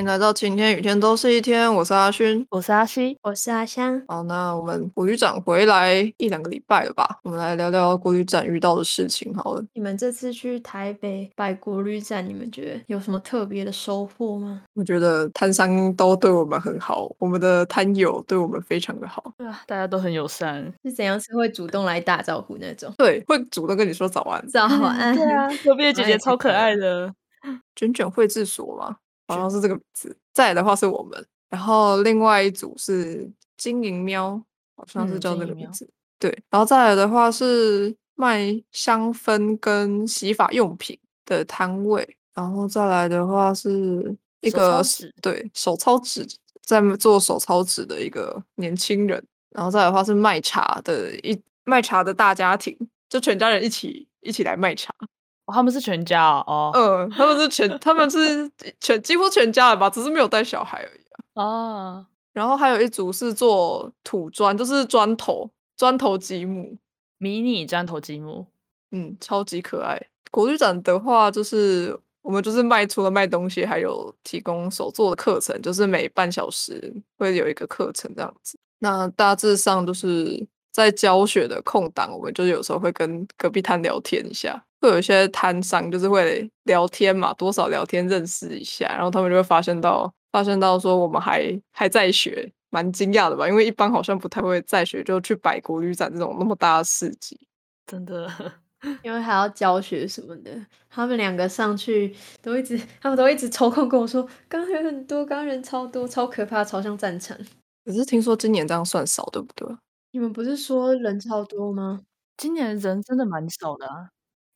迎来到晴天雨天都是一天，我是阿勋，我是阿西，我是阿香。好，那我们国旅展回来一两个礼拜了吧？我们来聊聊国旅展遇到的事情好了。你们这次去台北摆国旅展，你们觉得有什么特别的收获吗？我觉得摊商都对我们很好，我们的摊友对我们非常的好。对啊，大家都很友善。是怎样？是会主动来打招呼那种？对，会主动跟你说早安。早安。对啊，隔壁的姐姐超可爱的。卷卷绘制所嘛，好像是这个名字。再来的话是我们，然后另外一组是金银喵，好像是叫这个名字。对，然后再来的话是卖香氛跟洗发用品的摊位，然后再来的话是一个对手抄纸在做手抄纸的一个年轻人，然后再来的话是卖茶的一卖茶的大家庭，就全家人一起一起来卖茶。他们是全家哦，嗯，他们是全，他们是全几乎全家了吧，只是没有带小孩而已啊。哦，然后还有一组是做土砖，就是砖头，砖头积木，迷你砖头积木，嗯，超级可爱。国旅展的话，就是我们就是卖除了卖东西，还有提供手作的课程，就是每半小时会有一个课程这样子。那大致上就是在教学的空档，我们就有时候会跟隔壁摊聊天一下。会有一些摊商，就是会聊天嘛，多少聊天认识一下，然后他们就会发现到，发现到说我们还还在学，蛮惊讶的吧？因为一般好像不太会在学，就去摆国旅展这种那么大的市集，真的，因为还要教学什么的，他们两个上去都一直，他们都一直抽空跟我说，刚人很多，刚人超多，超可怕，超像战场。可是听说今年这样算少，对不对？你们不是说人超多吗？今年人真的蛮少的啊。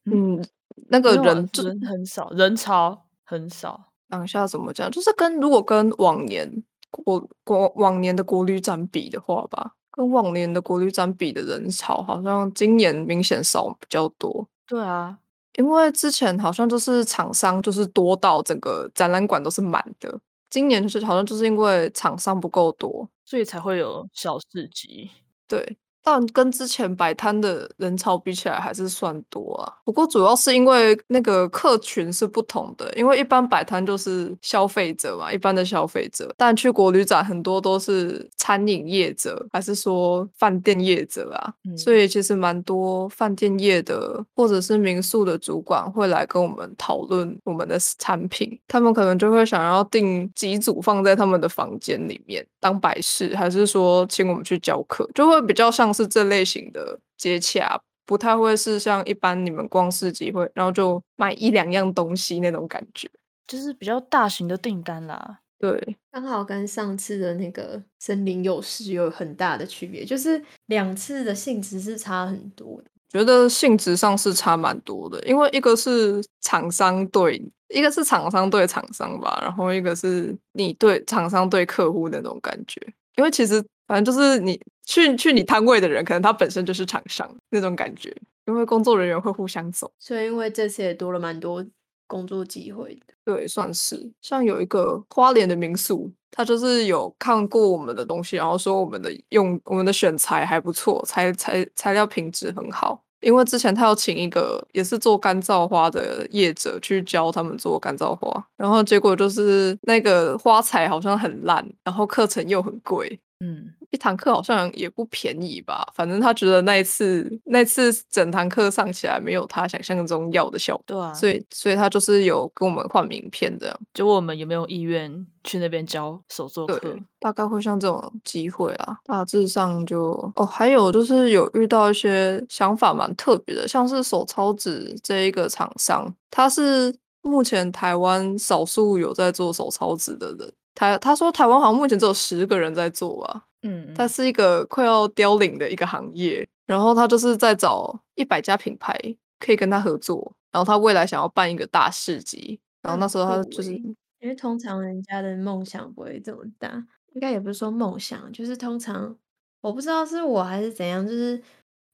嗯，那个人人很少，人潮很少。当下怎么讲？就是跟如果跟往年国国往年的国旅展比的话吧，跟往年的国旅展比的人潮，好像今年明显少比较多。对啊，因为之前好像就是厂商就是多到整个展览馆都是满的，今年就是好像就是因为厂商不够多，所以才会有小市集。对。但跟之前摆摊的人潮比起来，还是算多啊。不过主要是因为那个客群是不同的，因为一般摆摊就是消费者嘛，一般的消费者。但去国旅展很多都是餐饮业者，还是说饭店业者啊？所以其实蛮多饭店业的或者是民宿的主管会来跟我们讨论我们的产品，他们可能就会想要订几组放在他们的房间里面当摆饰，还是说请我们去教课，就会比较像。是这类型的接洽，不太会是像一般你们逛市集会，然后就买一两样东西那种感觉，就是比较大型的订单啦。对，刚好跟上次的那个森林有事有很大的区别，就是两次的性质是差很多的。觉得性质上是差蛮多的，因为一个是厂商对，一个是厂商对厂商吧，然后一个是你对厂商对客户那种感觉，因为其实。反正就是你去去你摊位的人，可能他本身就是厂商那种感觉，因为工作人员会互相走，所以因为这次也多了蛮多工作机会的。对，算是像有一个花莲的民宿，他就是有看过我们的东西，然后说我们的用我们的选材还不错，材材材料品质很好。因为之前他要请一个也是做干燥花的业者去教他们做干燥花，然后结果就是那个花材好像很烂，然后课程又很贵。嗯，一堂课好像也不便宜吧？反正他觉得那一次，那次整堂课上起来没有他想象中要的效果。对啊，所以，所以他就是有跟我们换名片这样，就问我们有没有意愿去那边教手作课。大概会像这种机会啊，大致上就哦，还有就是有遇到一些想法蛮特别的，像是手抄纸这一个厂商，他是目前台湾少数有在做手抄纸的人。台他说台湾好像目前只有十个人在做吧，嗯，它是一个快要凋零的一个行业，然后他就是在找一百家品牌可以跟他合作，然后他未来想要办一个大市集，然后那时候他就是因为通常人家的梦想不会这么大，应该也不是说梦想，就是通常我不知道是我还是怎样，就是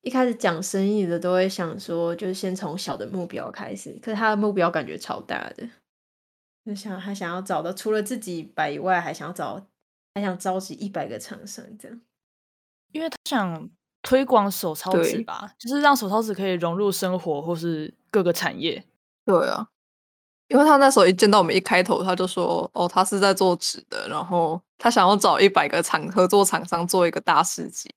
一开始讲生意的都会想说，就是先从小的目标开始，可是他的目标感觉超大的。就想还想要找到除了自己摆以外，还想要找，还想召集一百个厂商这样，因为他想推广手抄纸吧，就是让手抄纸可以融入生活或是各个产业。对啊，因为他那时候一见到我们一开头，他就说：“哦，他是在做纸的，然后他想要找一百个厂合作厂商做一个大市集。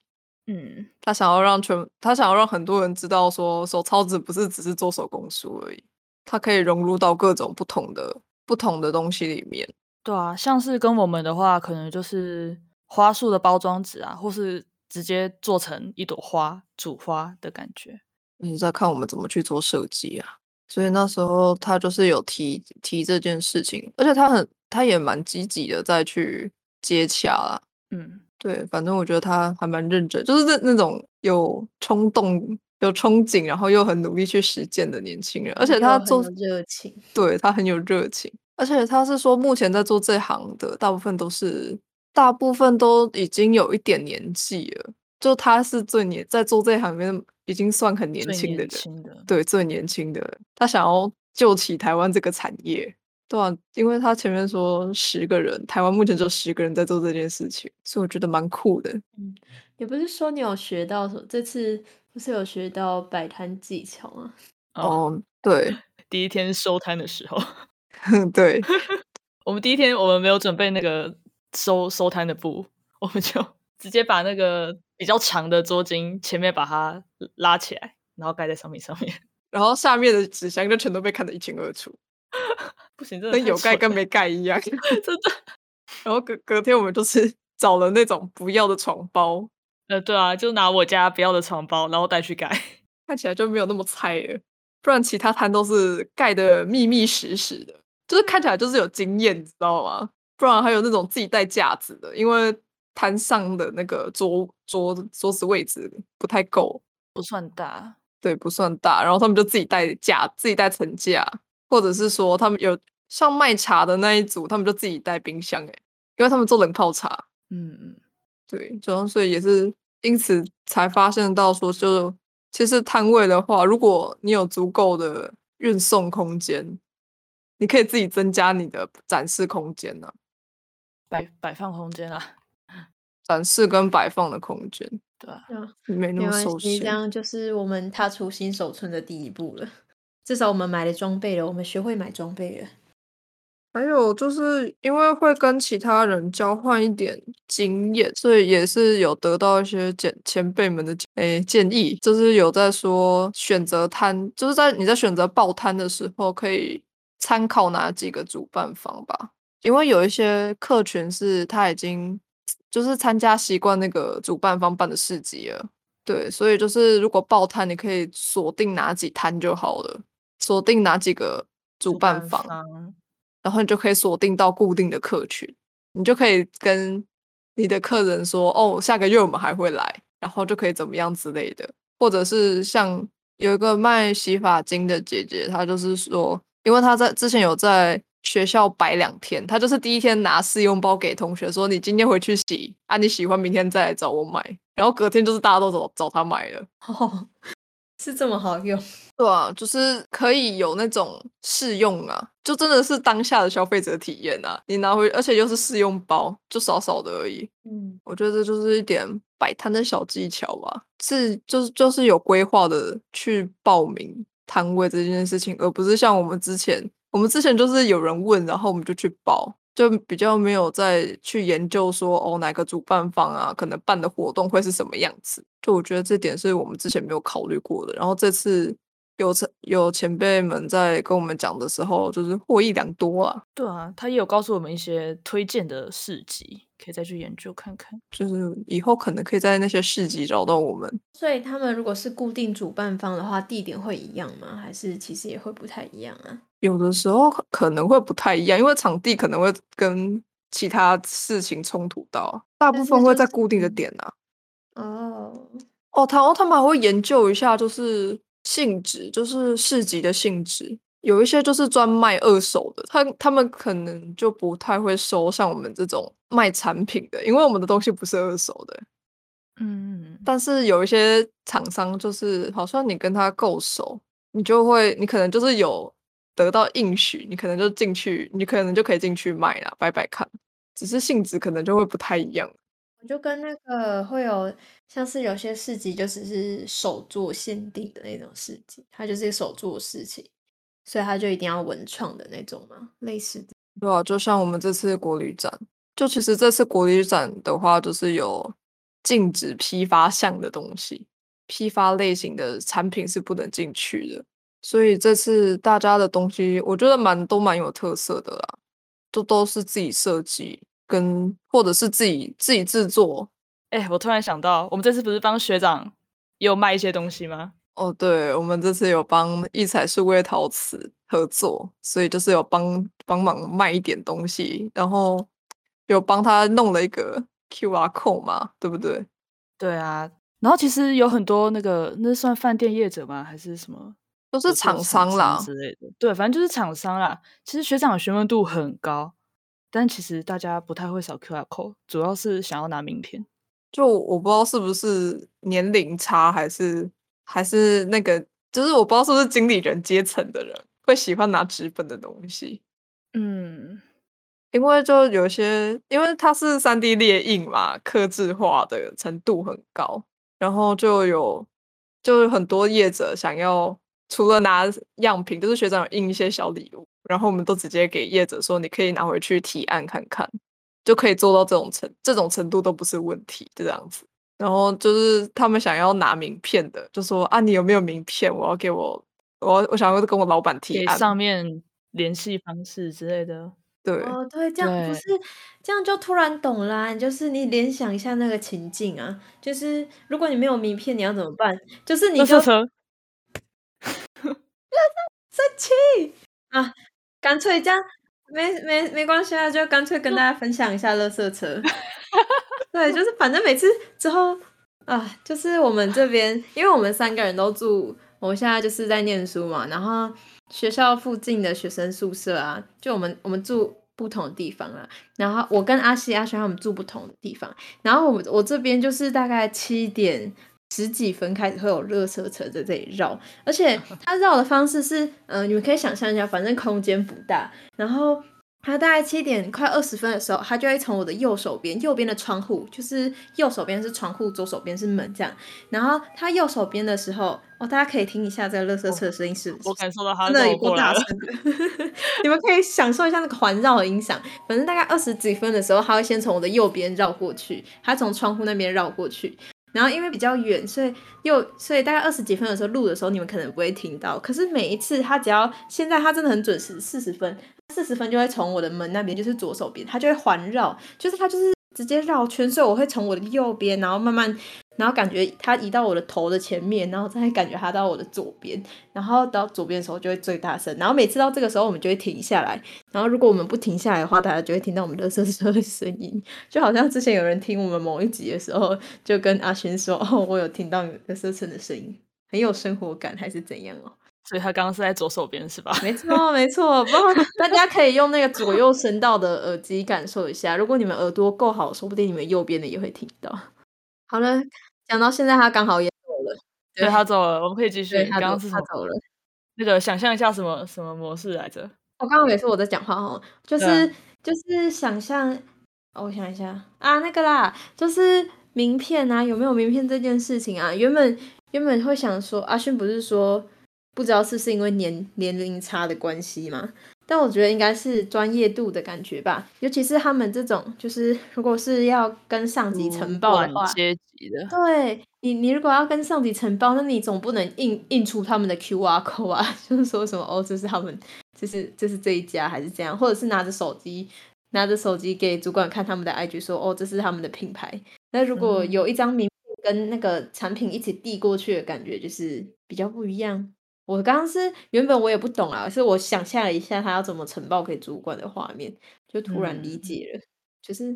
嗯，他想要让全，他想要让很多人知道，说手抄纸不是只是做手工书而已，它可以融入到各种不同的不同的东西里面。对啊，像是跟我们的话，可能就是花束的包装纸啊，或是直接做成一朵花、主花的感觉。你在看我们怎么去做设计啊？所以那时候他就是有提提这件事情，而且他很他也蛮积极的再去接洽啦。嗯，对，反正我觉得他还蛮认真，就是那那种有冲动、有憧憬，然后又很努力去实践的年轻人。而且他做热情，对他很有热情。而且他是说，目前在做这行的大部分都是，大部分都已经有一点年纪了。就他是最年在做这行里面。已经算很年轻的人，对最年轻的，他想要救起台湾这个产业，对啊，因为他前面说十个人，台湾目前就十个人在做这件事情，所以我觉得蛮酷的。嗯，也不是说你有学到什么，这次不是有学到摆摊技巧吗？哦，对，第一天收摊的时候，对，我们第一天我们没有准备那个收收摊的布，我们就直接把那个。比较长的桌巾前面把它拉起来，然后盖在商品上面，然后下面的纸箱就全都被看得一清二楚。不行，真的有盖跟没盖一样，真的。然后隔隔天我们就是找了那种不要的床包，呃，对啊，就拿我家不要的床包，然后带去盖，看起来就没有那么菜了。不然其他摊都是盖的密密实实的，就是看起来就是有经验，你知道吗？不然还有那种自己带架子的，因为。摊上的那个桌桌桌子位置不太够，不算大，对，不算大。然后他们就自己带架，自己带层架，或者是说他们有像卖茶的那一组，他们就自己带冰箱，哎，因为他们做冷泡茶。嗯嗯，对，主要所以也是因此才发现到说，就其实摊位的话，如果你有足够的运送空间，你可以自己增加你的展示空间呢，摆摆放空间啊。展示跟摆放的空间，对啊，没那么受限。这样就是我们踏出新手村的第一步了。至少我们买了装备了，我们学会买装备了。还有就是因为会跟其他人交换一点经验，所以也是有得到一些前前辈们的诶建议，就是有在说选择摊，就是在你在选择报摊的时候，可以参考哪几个主办方吧。因为有一些客群是他已经。就是参加习惯那个主办方办的市集了，对，所以就是如果报摊，你可以锁定哪几摊就好了，锁定哪几个主办方，然后你就可以锁定到固定的客群，你就可以跟你的客人说，哦，下个月我们还会来，然后就可以怎么样之类的，或者是像有一个卖洗发精的姐姐，她就是说，因为她在之前有在。学校摆两天，他就是第一天拿试用包给同学说：“你今天回去洗啊，你喜欢明天再来找我买。”然后隔天就是大家都找找他买了，是这么好用，对啊，就是可以有那种试用啊，就真的是当下的消费者体验啊。你拿回，而且又是试用包，就少少的而已。嗯，我觉得这就是一点摆摊的小技巧吧，是就是就是有规划的去报名摊位这件事情，而不是像我们之前。我们之前就是有人问，然后我们就去报，就比较没有再去研究说哦哪个主办方啊可能办的活动会是什么样子。就我觉得这点是我们之前没有考虑过的。然后这次有前有前辈们在跟我们讲的时候，就是获益良多啊。对啊，他也有告诉我们一些推荐的市集，可以再去研究看看。就是以后可能可以在那些市集找到我们。所以他们如果是固定主办方的话，地点会一样吗？还是其实也会不太一样啊？有的时候可能会不太一样，因为场地可能会跟其他事情冲突到，大部分会在固定的点啊。哦哦，他哦，他们还会研究一下，就是性质，就是市集的性质。有一些就是专卖二手的，他他们可能就不太会收像我们这种卖产品的，因为我们的东西不是二手的。嗯，但是有一些厂商就是好像你跟他够熟，你就会，你可能就是有。得到应许，你可能就进去，你可能就可以进去卖了，摆摆看。只是性质可能就会不太一样。我就跟那个会有像是有些市集就只是手作限定的那种市集，它就是手作事情。所以它就一定要文创的那种嘛？类似的。对啊，就像我们这次国旅展，就其实这次国旅展的话，就是有禁止批发项的东西，批发类型的产品是不能进去的。所以这次大家的东西，我觉得蛮都蛮有特色的啦，都都是自己设计跟或者是自己自己制作。哎，我突然想到，我们这次不是帮学长也有卖一些东西吗？哦，对，我们这次有帮异彩数位陶瓷合作，所以就是有帮帮忙卖一点东西，然后有帮他弄了一个 QR code 嘛，对不对？对啊，然后其实有很多那个，那算饭店业者吗？还是什么？都是厂商啦之类的。对，反正就是厂商啦。其实学长的询问度很高，但其实大家不太会扫 QR code，主要是想要拿名片。就我不知道是不是年龄差，还是。还是那个，就是我不知道是不是经理人阶层的人会喜欢拿纸本的东西，嗯，因为就有些，因为它是三 D 列印嘛，刻字化的程度很高，然后就有就很多业者想要除了拿样品，就是学长有印一些小礼物，然后我们都直接给业者说，你可以拿回去提案看看，就可以做到这种程这种程度都不是问题，就这样子。然后就是他们想要拿名片的，就说啊，你有没有名片？我要给我，我我想要跟我老板提案，上面联系方式之类的。对，哦，对，这样不是这样就突然懂啦。就是你联想一下那个情境啊，就是如果你没有名片，你要怎么办？就是你就生气啊，干脆这样，没没没关系啊，就干脆跟大家分享一下乐色车。对，就是反正每次之后啊，就是我们这边，因为我们三个人都住，我现在就是在念书嘛，然后学校附近的学生宿舍啊，就我们我们住不同的地方啊，然后我跟阿西阿轩他们住不同的地方，然后我我这边就是大概七点十几分开始会有热车车在这里绕，而且它绕的方式是，嗯，你们可以想象一下，反正空间不大，然后。它大概七点快二十分的时候，它就会从我的右手边，右边的窗户，就是右手边是窗户，左手边是门这样。然后它右手边的时候，哦，大家可以听一下这个垃圾车的声音，是不是我感受到他真的有够大声的。你们可以享受一下那个环绕的音响。反正大概二十几分的时候，它会先从我的右边绕过去，它从窗户那边绕过去。然后因为比较远，所以又所以大概二十几分的时候录的时候，你们可能不会听到。可是每一次他只要现在他真的很准时，四十分。四十分就会从我的门那边，就是左手边，他就会环绕，就是他就是直接绕圈，所以我会从我的右边，然后慢慢，然后感觉它移到我的头的前面，然后再感觉它到我的左边，然后到左边的时候就会最大声，然后每次到这个时候我们就会停下来，然后如果我们不停下来的话，大家就会听到我们的车车的声音，就好像之前有人听我们某一集的时候，就跟阿勋说，哦，我有听到你的车车的声音，很有生活感，还是怎样哦。所以他刚刚是在左手边是吧？没错，没错。不过大家可以用那个左右声道的耳机感受一下。如果你们耳朵够好，说不定你们右边的也会听到。好了，讲到现在，他刚好也走了。对，他走了，我们可以继续。刚刚是他走了。那个想象一下什么什么模式来着？我刚刚也是我在讲话哦，就是就是想象。我想一下啊，那个啦，就是名片啊，有没有名片这件事情啊？原本原本会想说，阿勋不是说。不知道是是因为年年龄差的关系吗？但我觉得应该是专业度的感觉吧。尤其是他们这种，就是如果是要跟上级呈报的话，阶级的，对你，你如果要跟上级呈报，那你总不能印印出他们的 Q R code 啊，就是说什么哦，这是他们，这是这是这一家还是这样，或者是拿着手机拿着手机给主管看他们的 I G，说哦，这是他们的品牌。那如果有一张名片跟那个产品一起递过去的感觉，就是比较不一样。我刚刚是原本我也不懂啊，是我想象了一下他要怎么呈报给主管的画面，就突然理解了。就是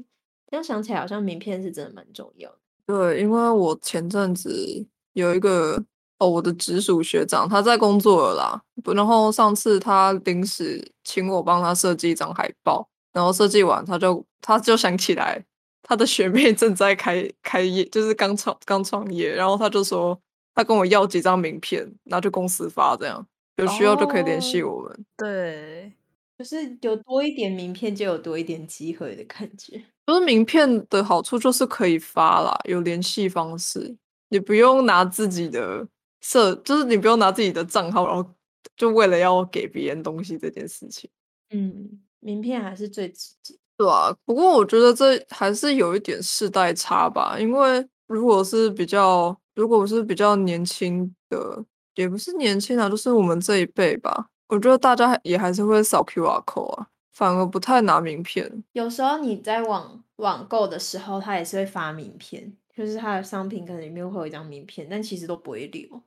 这样想起来，好像名片是真的蛮重要的。对，因为我前阵子有一个哦，我的直属学长他在工作了啦，然后上次他临时请我帮他设计一张海报，然后设计完他就他就想起来他的学妹正在开开业，就是刚创刚创业，然后他就说。他跟我要几张名片，拿去公司发，这样有需要就可以联系我们。对，就是有多一点名片，就有多一点机会的感觉。不是名片的好处就是可以发啦，有联系方式，你不用拿自己的设，就是你不用拿自己的账号，然后就为了要给别人东西这件事情。嗯，名片还是最直接。对啊，不过我觉得这还是有一点世代差吧，因为如果是比较，如果我是比较年轻的，也不是年轻啊，就是我们这一辈吧，我觉得大家也还是会扫 QR code 啊，反而不太拿名片。有时候你在网网购的时候，他也是会发名片，就是他的商品可能里面会有一张名片，但其实都不会留，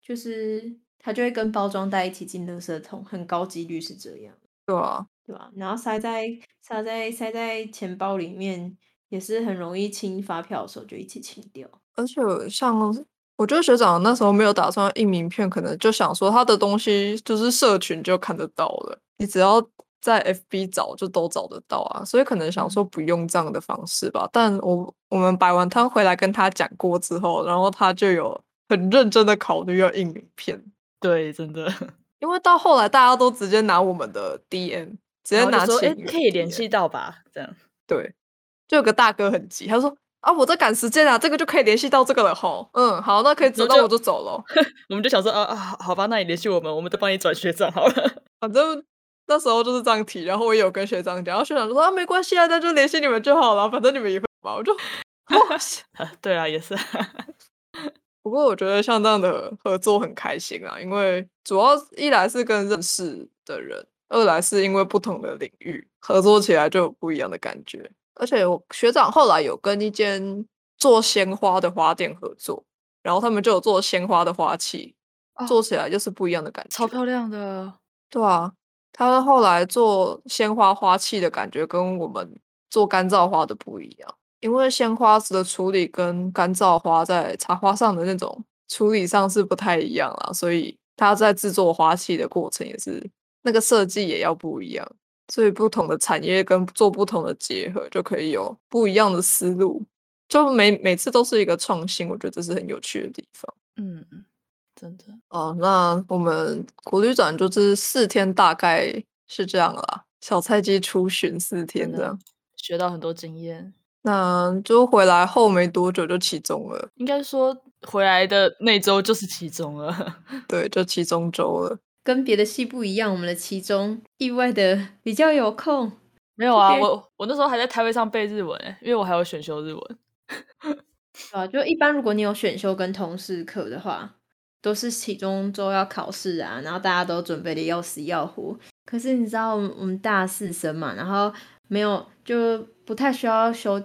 就是他就会跟包装袋一起进垃圾桶，很高几率是这样。对啊，对吧？然后塞在塞在塞在钱包里面，也是很容易清发票的时候就一起清掉。而且像我觉得学长那时候没有打算印名片，可能就想说他的东西就是社群就看得到了，你只要在 FB 找就都找得到啊，所以可能想说不用这样的方式吧。但我我们摆完摊回来跟他讲过之后，然后他就有很认真的考虑要印名片。对，真的。因为到后来大家都直接拿我们的 DM，直接拿说，哎，可以联系到吧？这样对，就有个大哥很急，他说啊，我在赶时间啊，这个就可以联系到这个了吼。嗯，好，那可以走，那我就走了。我们就想说啊啊，好吧，那你联系我们，我们都帮你转学长好了。反正那时候就是这样提，然后我也有跟学长讲，然后学长说啊，没关系啊，那就联系你们就好了，反正你们也会吧。我就，对啊，也是。不过我觉得像这样的合作很开心啊，因为主要一来是跟认识的人，二来是因为不同的领域合作起来就有不一样的感觉。而且我学长后来有跟一间做鲜花的花店合作，然后他们就有做鲜花的花器，做起来就是不一样的感觉，超漂亮的。对啊，他后来做鲜花花器的感觉跟我们做干燥花的不一样。因为鲜花的处理跟干燥花在插花上的那种处理上是不太一样啦，所以他在制作花器的过程也是那个设计也要不一样，所以不同的产业跟做不同的结合，就可以有不一样的思路，就每每次都是一个创新，我觉得这是很有趣的地方。嗯，真的哦，那我们国旅展就是四天，大概是这样啦，小菜鸡出巡四天这样，学到很多经验。那就回来后没多久就期中了，应该说回来的那周就是期中了，对，就期中周了。跟别的系不一样，我们的期中意外的比较有空。没有啊，我我那时候还在台位上背日文，因为我还有选修日文。啊，就一般如果你有选修跟通识课的话，都是期中周要考试啊，然后大家都准备的要死要活。可是你知道我们大四生嘛，然后没有就不太需要修。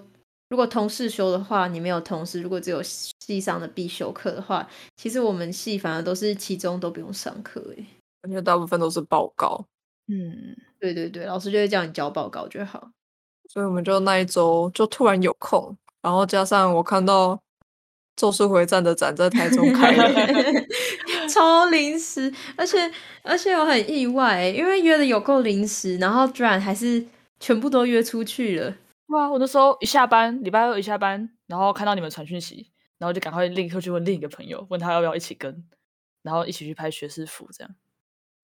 如果同事修的话，你没有同事；如果只有系上的必修课的话，其实我们系反而都是期中都不用上课诶，而且大部分都是报告。嗯，对对对，老师就会叫你交报告就好。所以我们就那一周就突然有空，然后加上我看到《咒术回战》的展在台中开了，超临时，而且而且我很意外，因为约的有够临时，然后居然还是全部都约出去了。哇！我那时候一下班，礼拜二一下班，然后看到你们传讯息，然后就赶快立刻去问另一个朋友，问他要不要一起跟，然后一起去拍学士服，这样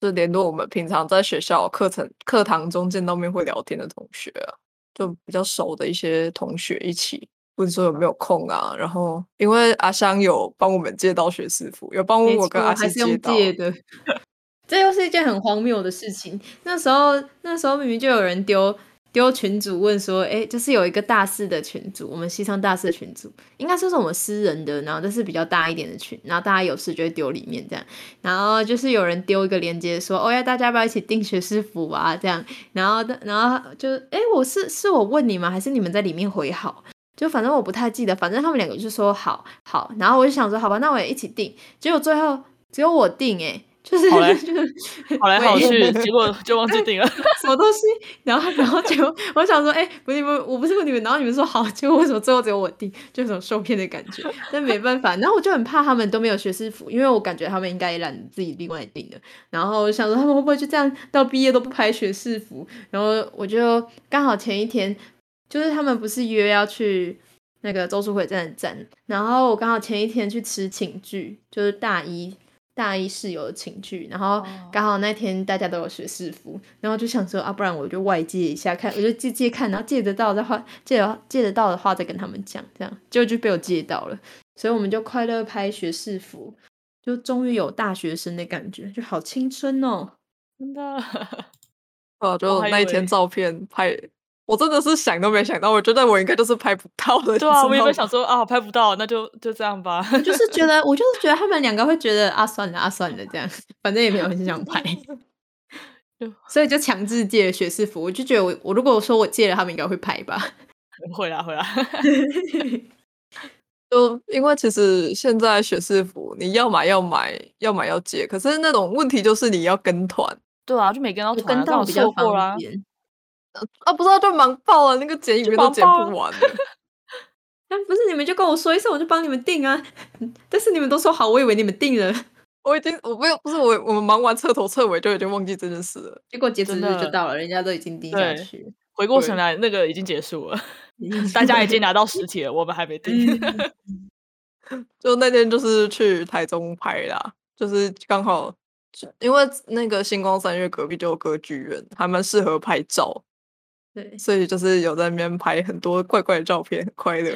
就联络我们平常在学校课程课堂中见到面会聊天的同学啊，就比较熟的一些同学一起问说有没有空啊。然后因为阿香有帮我们借到学士服，有帮我跟阿香借到的，这又是一件很荒谬的事情。那时候那时候明明就有人丢。丢群主问说，哎，就是有一个大四的群主，我们西昌大四的群主，应该说是我们私人的，然后这是比较大一点的群，然后大家有事就会丢里面这样，然后就是有人丢一个链接说，哦要大家要不要一起订学士服啊这样，然后然后就，哎，我是是我问你吗？还是你们在里面回好？就反正我不太记得，反正他们两个就说好好，然后我就想说，好吧，那我也一起订，结果最后只有我订，哎。就是就是跑来跑去，结果就忘记订了什么东西，然后然后结果我想说，哎，不是不是，我不是问你们，然后你们说好，结果为什么最后只有我订，就有种受骗的感觉。但没办法，然后我就很怕他们都没有学士服，因为我感觉他们应该也懒得自己另外订的。然后我想说，他们会不会就这样到毕业都不拍学士服？然后我就刚好前一天，就是他们不是约要去那个周淑慧站站，然后我刚好前一天去吃寝具，就是大一。大一室友的情趣，然后刚好那天大家都有学士服，然后就想说啊，不然我就外借一下看，我就借借看，然后借得到的话，借借得到的话再跟他们讲，这样结果就被我借到了，所以我们就快乐拍学士服，就终于有大学生的感觉，就好青春哦。真的，哦，就那一天照片拍，我真的是想都没想到，我觉得我应该就是拍不到的。对啊，我原本想说啊，拍不到，那就就这样吧。我就是觉得，我就是觉得他们两个会觉得啊，算了啊，算了，这样，反正也没有很想拍 就，所以就强制借了学士服。我就觉得我，我如果说我借了，他们应该会拍吧。会 啦会啦，就因为其实现在学士服，你要买要买，要买要借，可是那种问题就是你要跟团对啊，就没跟到我团啊，跟到比较方。便。啊，不知道就忙爆了，那个剪影片都剪不完了。但 不是你们就跟我说一声，我就帮你们订啊。但是你们都说好，我以为你们订了，我已经我不用不是我我们忙完彻头彻尾就已经忘记这件事了。结果截止日就到了，人家都已经订下去。回过神来，那个已经结束了，嗯大家已经拿到实体了，我们还没订。就那天就是去台中拍啦，就是刚好因为那个星光三月隔壁就有歌剧院，还蛮适合拍照，对，所以就是有在那边拍很多怪怪的照片，很快乐。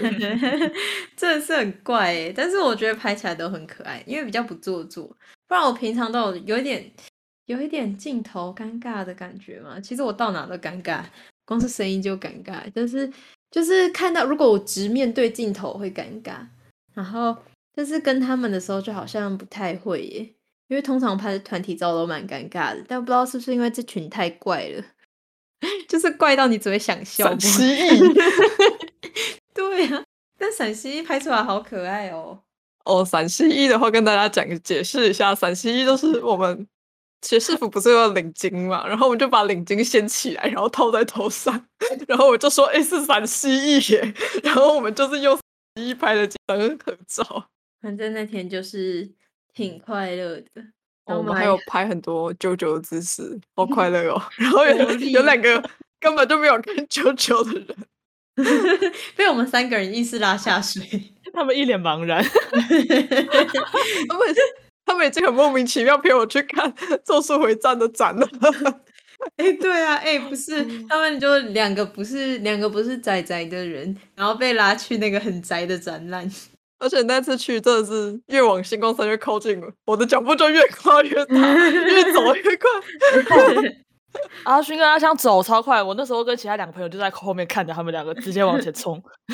真的是很怪诶，但是我觉得拍起来都很可爱，因为比较不做作。不然我平常都有有一点有一点镜头尴尬的感觉嘛。其实我到哪都尴尬，光是声音就尴尬。但是就是看到如果我直面对镜头会尴尬，然后但是跟他们的时候就好像不太会耶，因为通常拍的团体照都蛮尴尬的，但不知道是不是因为这群太怪了，就是怪到你只会想笑。陕西裔对啊，但陕西拍出来好可爱哦。哦，陕西一的话跟大家讲解释一下，陕西一就是我们学士服不是要领巾嘛，然后我们就把领巾掀起来，然后套在头上，然后我就说哎是陕西一耶，然后我们就是用陕西裔拍的几张合照。反正那天就是挺快乐的。我们还还有拍很多啾啾的姿势，好快乐哦！然后有有两个 根本就没有看啾啾的人，被我们三个人硬是拉下水。他们一脸茫然，他们他们已经很莫名其妙陪我去看《咒术回战》的展了。哎、对啊，哎、不是，他们就两个不是两个不是宅宅的人，然后被拉去那个很宅的展览。而且那次去真的是越往星光山越靠近了，我的脚步就越跨越大，越走越快。阿勋跟阿香走超快，我那时候跟其他两个朋友就在后面看着他们两个直接往前冲。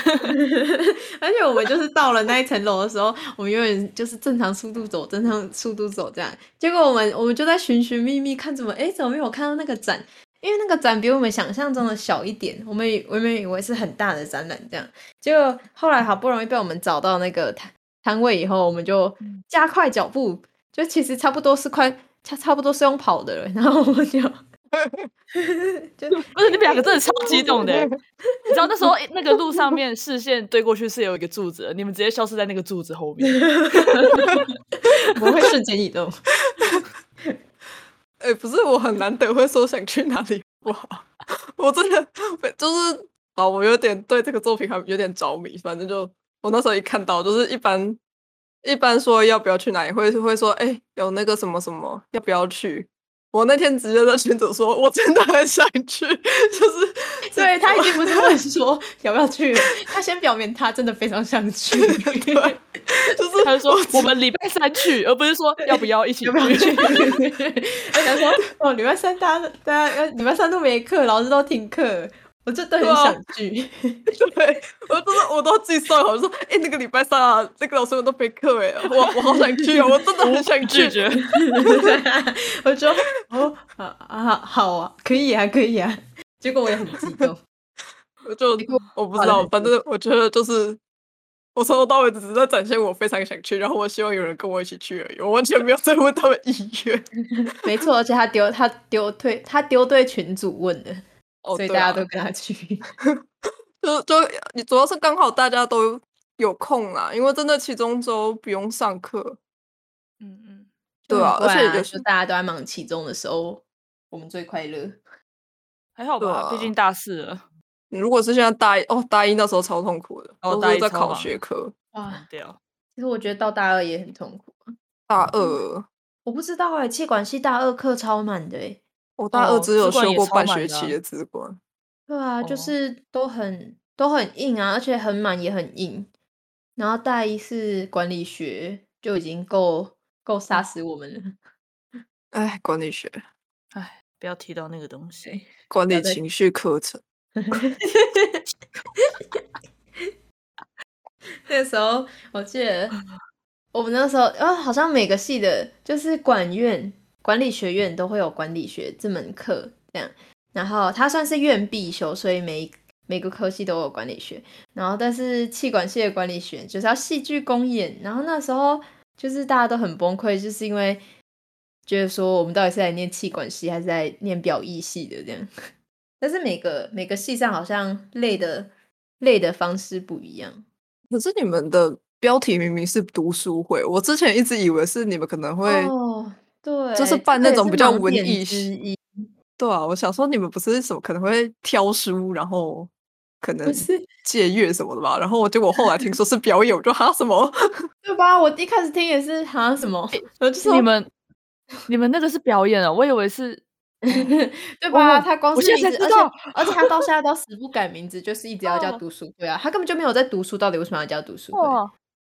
而且我们就是到了那一层楼的时候，我们永远就是正常速度走，正常速度走这样。结果我们我们就在寻寻觅觅，看怎么哎怎么没有看到那个展？因为那个展比我们想象中的小一点，我们以我们以为是很大的展览这样。结果后来好不容易被我们找到那个摊摊位以后，我们就加快脚步，就其实差不多是快差差不多是用跑的了，然后我们就 就不是你们两个真的超激动的欸，你知道那时候那个路上面视线对过去是有一个柱子，你们直接消失在那个柱子后面。我会瞬间移动。哎、不是我很难得会说想去哪里不好，我真的就是啊，我有点对这个作品还有点着迷。反正就我那时候一看到，就是一般一般说要不要去哪里，会会说哎、有那个什么什么要不要去。我那天直接在群组说，我真的很想去，就是对他已经不是问说 要不要去了，他先表明他真的非常想去。对，就是他就说我们礼拜三去，而不是说要不要一起要要去？我 想说，哦，礼拜三大家大家呃礼拜三都没课，老师都停课，我真的很想去。对，我真的我都自己算好，我说哎、那个礼拜三啊，那个老师们都没课哎，我我好想去哦，我真的很想去。拒绝。我说哦啊啊好啊，可以啊，可以啊。结果我也很激动。我就我不知道，反正我觉得就是我从头到尾只是在展现我非常想去，然后我希望有人跟我一起去而已，我完全没有在问他们意愿。没错，而且他丢他丢对他丢对群主问的，哦，所以大家都跟他去。就就你主要是刚好大家都有空啦，因为真的期中周不用上课，嗯嗯，对啊，而且有就是大家都在忙期中的时候，我们最快乐。还好吧，毕竟大四了，如果是现在大一哦，大一那时候超痛苦的，哦都是在考大一超忙学科。哇，掉。其实我觉得到大二也很痛苦。大二，我不知道哎、气管系大二课超满的哎、我大二哦只有修过半学期的资管。对啊，就哦是都很都很硬啊，而且很满也很硬。然后大一是管理学就已经够够杀死我们了。哎，管理学、哎，不要提到那个东西。管理情绪课程，那个时候我记得我们那时候，啊，好像每个系的，就是管院、管理学院都会有管理学这门课，这样。然后它算是院必修，所以每每个科系都有管理学。然后，但是气管系的管理学就是要戏剧公演。然后那时候就是大家都很崩溃，就是因为觉得说我们到底是来念气管系还是在念表意系的这样。但是每个每个系上好像累的累的方式不一样。可是你们的标题明明是读书会，我之前一直以为是你们可能会，哦，对，就是办那种比较文艺之一，对啊，我想说你们不是什么可能会挑书，然后可能是 借阅什么的吧？然后结果后来听说是表演，我就哈什么？对吧？我一开始听也是哈什么，就是你们你们那个是表演啊，我以为是 对吧？哦他光我是名字，而且而且他到现在都死不改名字，就是一直要叫哦读书会啊，他根本就没有在读书，到底为什么要叫读书会？哇，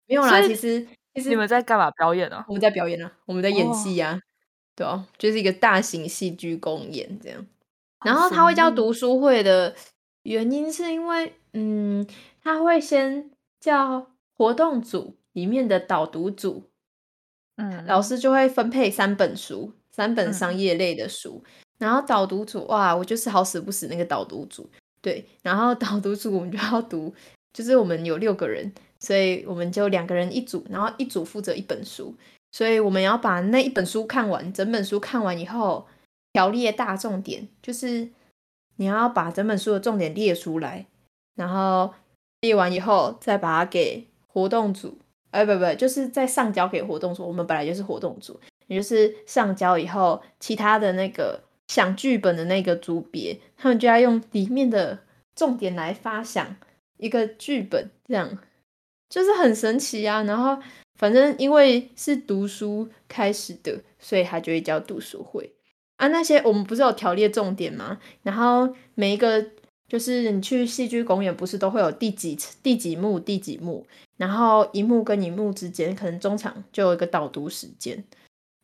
没有啦，其实其实你们在干嘛表演啊？我们在表演啊，我们在演哦戏呀、对啊，就是一个大型戏剧公演这样。然好后他会叫读书会的原因是因为，嗯，他会先叫活动组里面的导读组，嗯，老师就会分配三本书，三本商嗯业类的书。然后导读组，哇，我就是好死不死那个导读组，对。然后导读组我们就要读，就是我们有六个人，所以我们就两个人一组，然后一组负责一本书，所以我们要把那一本书看完，整本书看完以后，条列大重点，就是你要把整本书的重点列出来，然后列完以后再把它给活动组，哎，不不，就是再上交给活动组。我们本来就是活动组，也就是上交以后，其他的那个想剧本的那个组别，他们就要用里面的重点来发想一个剧本，这样就是很神奇啊。然后反正因为是读书开始的，所以它就会叫读书会啊。那些我们不是有条列重点吗？然后每一个就是你去戏剧公演，不是都会有第几第几幕第几幕，然后一幕跟一幕之间，可能中场就有一个导读时间，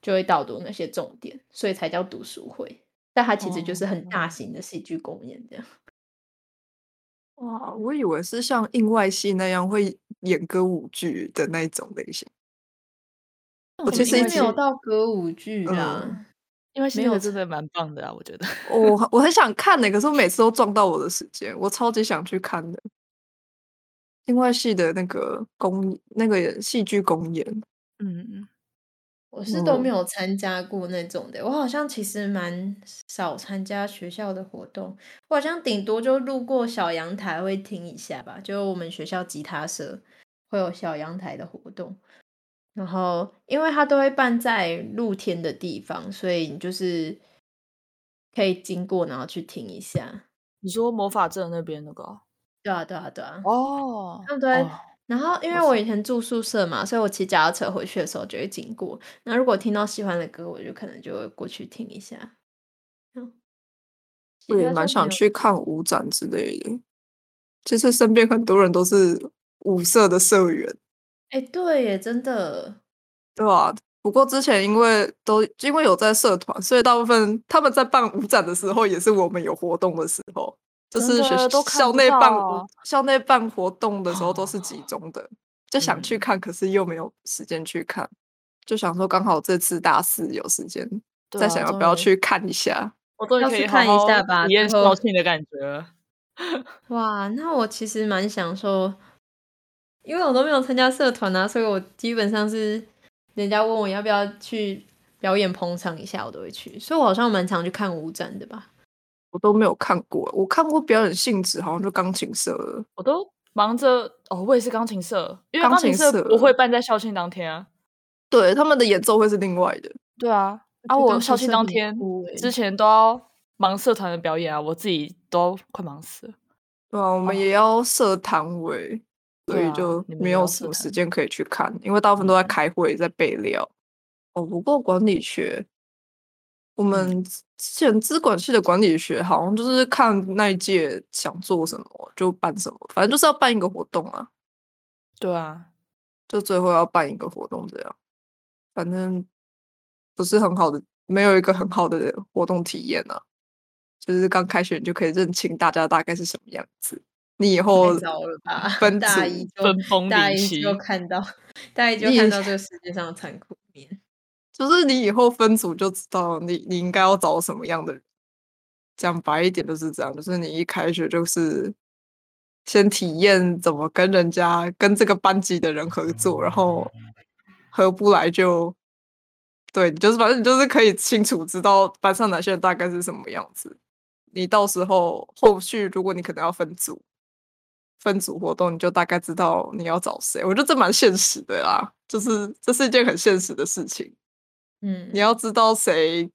就会导读那些重点，所以才叫读书会。但它其实就是很大型的戏剧公演这样。哇，我以为是像印外戏那样会演歌舞剧的那一种类型。我其实没有到歌舞剧啊，嗯因为没有那个真的蛮棒的啊，我觉得。我我很想看呢、可是我每次都撞到我的时间，我超级想去看的。印外戏的那个公那个戏剧公演，嗯嗯，我是都没嗯有参加过那种的。我好像其实蛮少参加学校的活动，我好像顶多就路过小阳台会听一下吧。就我们学校吉他社会有小阳台的活动，然后因为它都会办在露天的地方，所以你就是可以经过然后去听一下。你说魔法阵那边那个哦对啊，对啊，对啊。哦，他们都会哦然后因为我以前住宿舍嘛，所以我骑脚踏车回去的时候就会经过。那如果听到喜欢的歌，我就可能就会过去听一下。嗯，我也蛮想去看舞展之类的。其实身边很多人都是舞社的社员，哎，对耶，真的，对啊、不过之前因为都因为有在社团，所以大部分他们在办舞展的时候，也是我们有活动的时候，就是学校内办校内办活动的时候都是集中的，就想去嗯看，可是又没有时间去看，就想说刚好这次大四有时间，再想要不要去看一下。我终于可以看一下吧体验之后校庆的感觉。哇，那我其实蛮享受，因为我都没有参加社团啊，所以我基本上是人家问我要不要去表演捧场一下，我都会去，所以我好像蛮常去看舞展的吧。我都没有看过，我看过表演性质，好像就钢琴社了。我都忙着哦，我也是钢琴社，因为钢钢琴社不会办在校庆当天啊。对，他们的演奏会是另外的。对啊，啊，我校庆当天之前都要忙社团的表演啊，我自己都快忙死了。对啊，我们也要设摊位，所以就没有什么时间可以去看，因为大部分都在嗯开会，在备料。哦，不过管理学，我们之前资管系的管理学好像就是看那一届想做什么就办什么，反正就是要办一个活动啊，对啊，就最后要办一个活动这样。反正不是很好的，没有一个很好的活动体验啊。就是刚开学你就可以认清大家大概是什么样子，你以后？分大组一就分崩大一就看到，大一就看到这个世界上的残酷面。就是你以后分组就知道你你应该要找什么样的人。讲白一点就是这样，就是你一开学就是先体验怎么跟人家跟这个班级的人合作，然后合不来就对，就是反正你就是可以清楚知道班上哪些人大概是什么样子。你到时候后续如果你可能要分组，分组活动，你就大概知道你要找谁。我觉得这蛮现实的啦，就是这是一件很现实的事情。嗯你要知道谁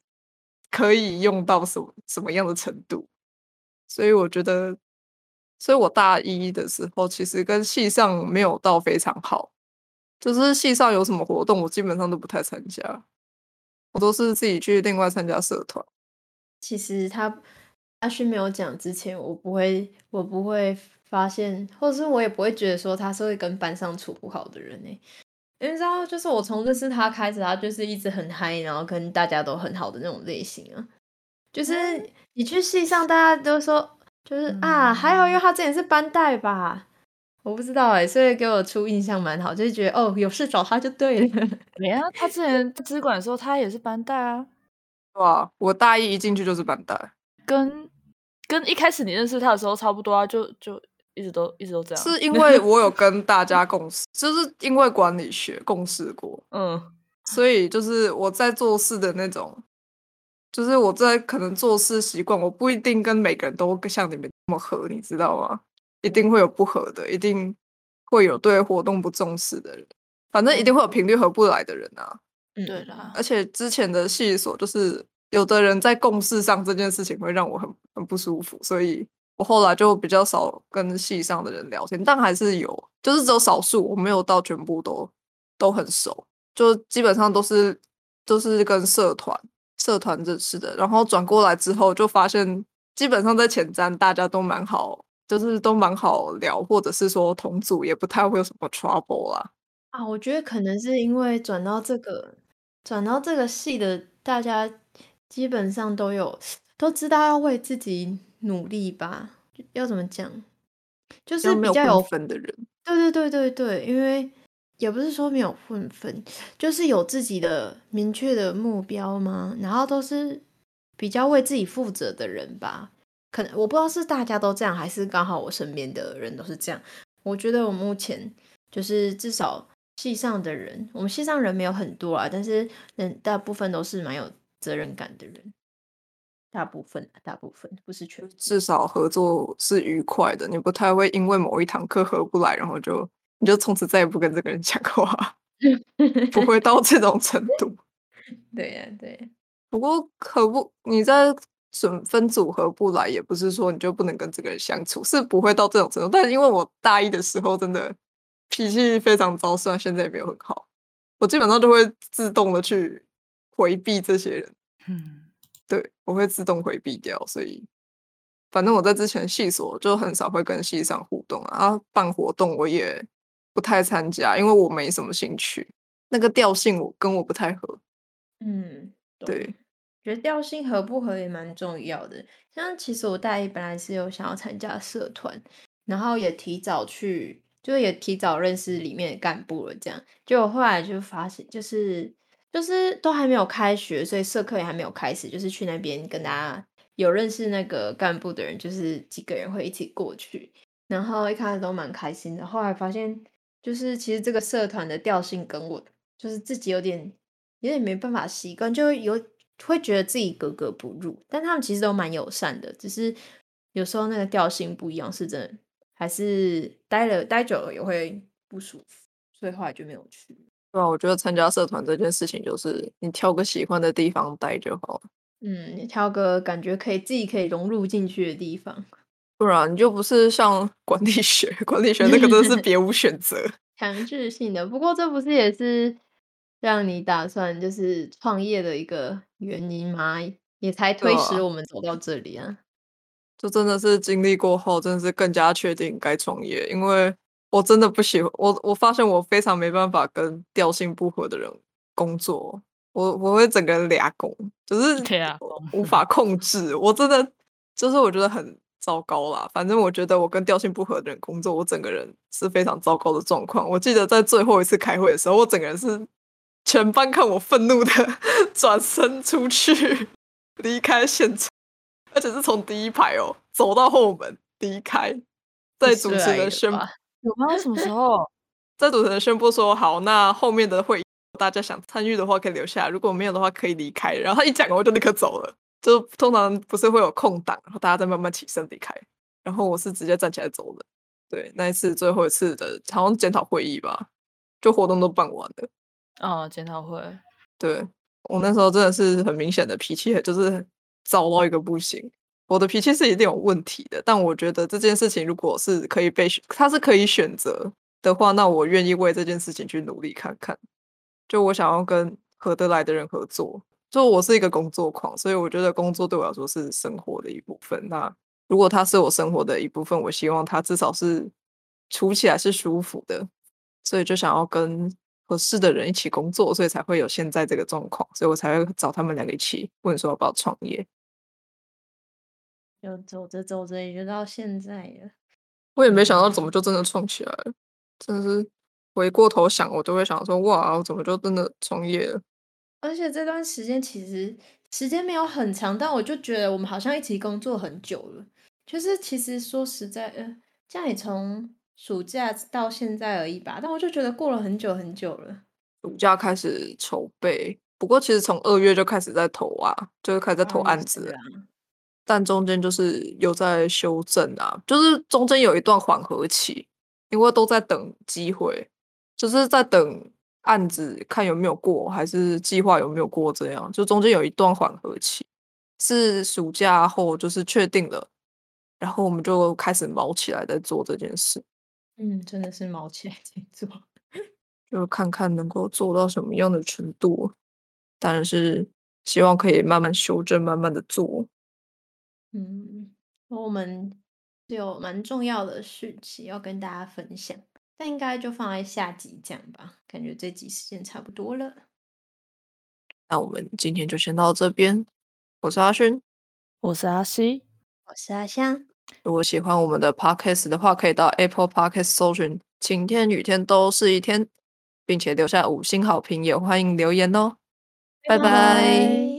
可以用到什么什么样的程度，所以我觉得，所以我大一的时候其实跟系上没有到非常好，就是系上有什么活动，我基本上都不太参加，我都是自己去另外参加社团。其实他阿勋没有讲之前，我不会，我不会发现，或者是我也不会觉得说他是会跟班上处不好的人呢、欸因为你知道，就是我从认识他开始，他就是一直很嗨，然后跟大家都很好的那种类型啊。就是你去戏上，大家都说，就是、啊，还好，因为他之前是班带吧，我不知道哎、所以给我出印象蛮好，就是觉得哦，有事找他就对了。没啊，他之前在资管的时候，他也是班带啊，哇，我大一一进去就是班带，跟跟一开始你认识他的时候差不多啊，就就一直都一直都这样。是因为我有 跟大家共事，就是因为管理学共事过，嗯，所以就是我在做事的那种，就是我在可能做事习惯，我不一定跟每个人都像你们那么合，你知道吗？一定会有不合的，一定会有对活动不重视的人，反正一定会有频率合不来的人啊。嗯对啦，而且之前的系所就是有的人在共事上这件事情会让我很很不舒服，所以我后来就比较少跟系上的人聊天，但还是有，就是只有少数，我没有到全部都都很熟，就基本上都是都是跟社团社团认识的，然后转过来之后就发现，基本上在前瞻大家都蛮好，就是都蛮好聊，或者是说同组也不太会有什么 trouble 啦。啊，我觉得可能是因为转到这个转到这个系的，大家基本上都有都知道要为自己努力吧？要怎么讲？就是没有比较有混分的人，对对对对对，因为也不是说没有混分，就是有自己的明确的目标嘛，然后都是比较为自己负责的人吧。可能我不知道是大家都这样，还是刚好我身边的人都是这样。我觉得我目前就是至少系上的人，我们系上人没有很多啊，但是人大部分都是蛮有责任感的人，大部分啊大部分不是全部。至少合作是愉快的，你不太会因为某一堂课合不来，然后就你就从此再也不跟这个人讲话，不会到这种程度。对呀、对呀、不过合不你在准分组合不来，也不是说你就不能跟这个人相处，是不会到这种程度。但是因为我大一的时候真的脾气非常糟，虽然现在也没有很好，我基本上就会自动的去回避这些人。嗯，对，我会自动回避掉，所以反正我在之前系所就很少会跟系上互动啊，办活动我也不太参加，因为我没什么兴趣，那个调性我跟我不太合。嗯，懂对，觉得调性合不合也蛮重要的。像其实我大一本来是有想要参加社团，然后也提早去，就也提早认识里面的干部了。这样，结果后来就发现，就是就是都还没有开学，所以社课也还没有开始，就是去那边跟大家有认识那个干部的人，就是几个人会一起过去。然后一开始都蛮开心的，后来发现就是其实这个社团的调性跟我就是自己有点有点没办法习惯，就有会觉得自己格格不入。但他们其实都蛮友善的，只是有时候那个调性不一样，是真的，还是待了待久了也会不舒服，所以后来就没有去。对啊，我觉得参加社团这件事情，就是你挑个喜欢的地方待就好了，嗯，你挑个感觉可以自己可以融入进去的地方，不然你就不是像 管理学，管理学那个真是别无选择。强制性的。不过这不是也是让你打算就是创业的一个原因吗？也才推使我们走到这里啊。就真的是经历过后，真的是更加确定该创业，因为我真的不喜欢我，我发现我非常没办法跟调性不合的人工作，我我会整个人俩工，就是 无法控制。我真的就是我觉得很糟糕啦。反正我觉得我跟调性不合的人工作，我整个人是非常糟糕的状况。我记得在最后一次开会的时候，我整个人是全班看我愤怒的 转身出去，离开现场，而且是从第一排哦走到后门离开，在主持人宣布。有吗？什么时候？在主持人宣布说好，那后面的会议大家想参与的话可以留下，如果没有的话可以离开。然后他一讲，我就立刻走了。就通常不是会有空档，然后大家再慢慢起身离开。然后我是直接站起来走的。对，那一次最后一次的好像检讨会议吧，就活动都办完了。哦，检讨会。对我那时候真的是很明显的脾气，就是 糟到一个不行。我的脾气是一定有问题的，但我觉得这件事情如果是可以被选，它是可以选择的话，那我愿意为这件事情去努力看看。就我想要跟合得来的人合作，就我是一个工作狂，所以我觉得工作对我来说是生活的一部分。那如果它是我生活的一部分，我希望它至少是处起来是舒服的，所以就想要跟合适的人一起工作，所以才会有现在这个状况，所以我才会找他们两个一起问说要不要创业。就走着走着也就到现在了。我也没想到怎么就真的创起来了，真的是回过头想，我都会想说哇，我怎么就真的创业了？而且这段时间其实时间没有很长，但我就觉得我们好像一起工作很久了。就是其实说实在，呃，这样也从暑假到现在而已吧。但我就觉得过了很久很久了。暑假开始筹备，不过其实从二月就开始在投啊，就是开始在投案子。但中间就是有在修正啊，就是中间有一段缓和期，因为都在等机会，就是在等案子看有没有过，还是计划有没有过，这样就中间有一段缓和期，是暑假后就是确定了，然后我们就开始毛起来在做这件事。嗯，真的是毛起来在做，就看看能够做到什么样的程度，当然是希望可以慢慢修正，慢慢的做。嗯，我们有蛮重要的事情要跟大家分享，但应该就放在下集讲吧。感觉这集时间差不多了，那我们今天就先到这边。我是阿勋，我是阿西，我是阿香。如果喜欢我们的 podcast 的话，可以到 Apple Podcast 搜寻“晴天雨天都是一天”，并且留下五星好评，也欢迎留言哦。拜拜。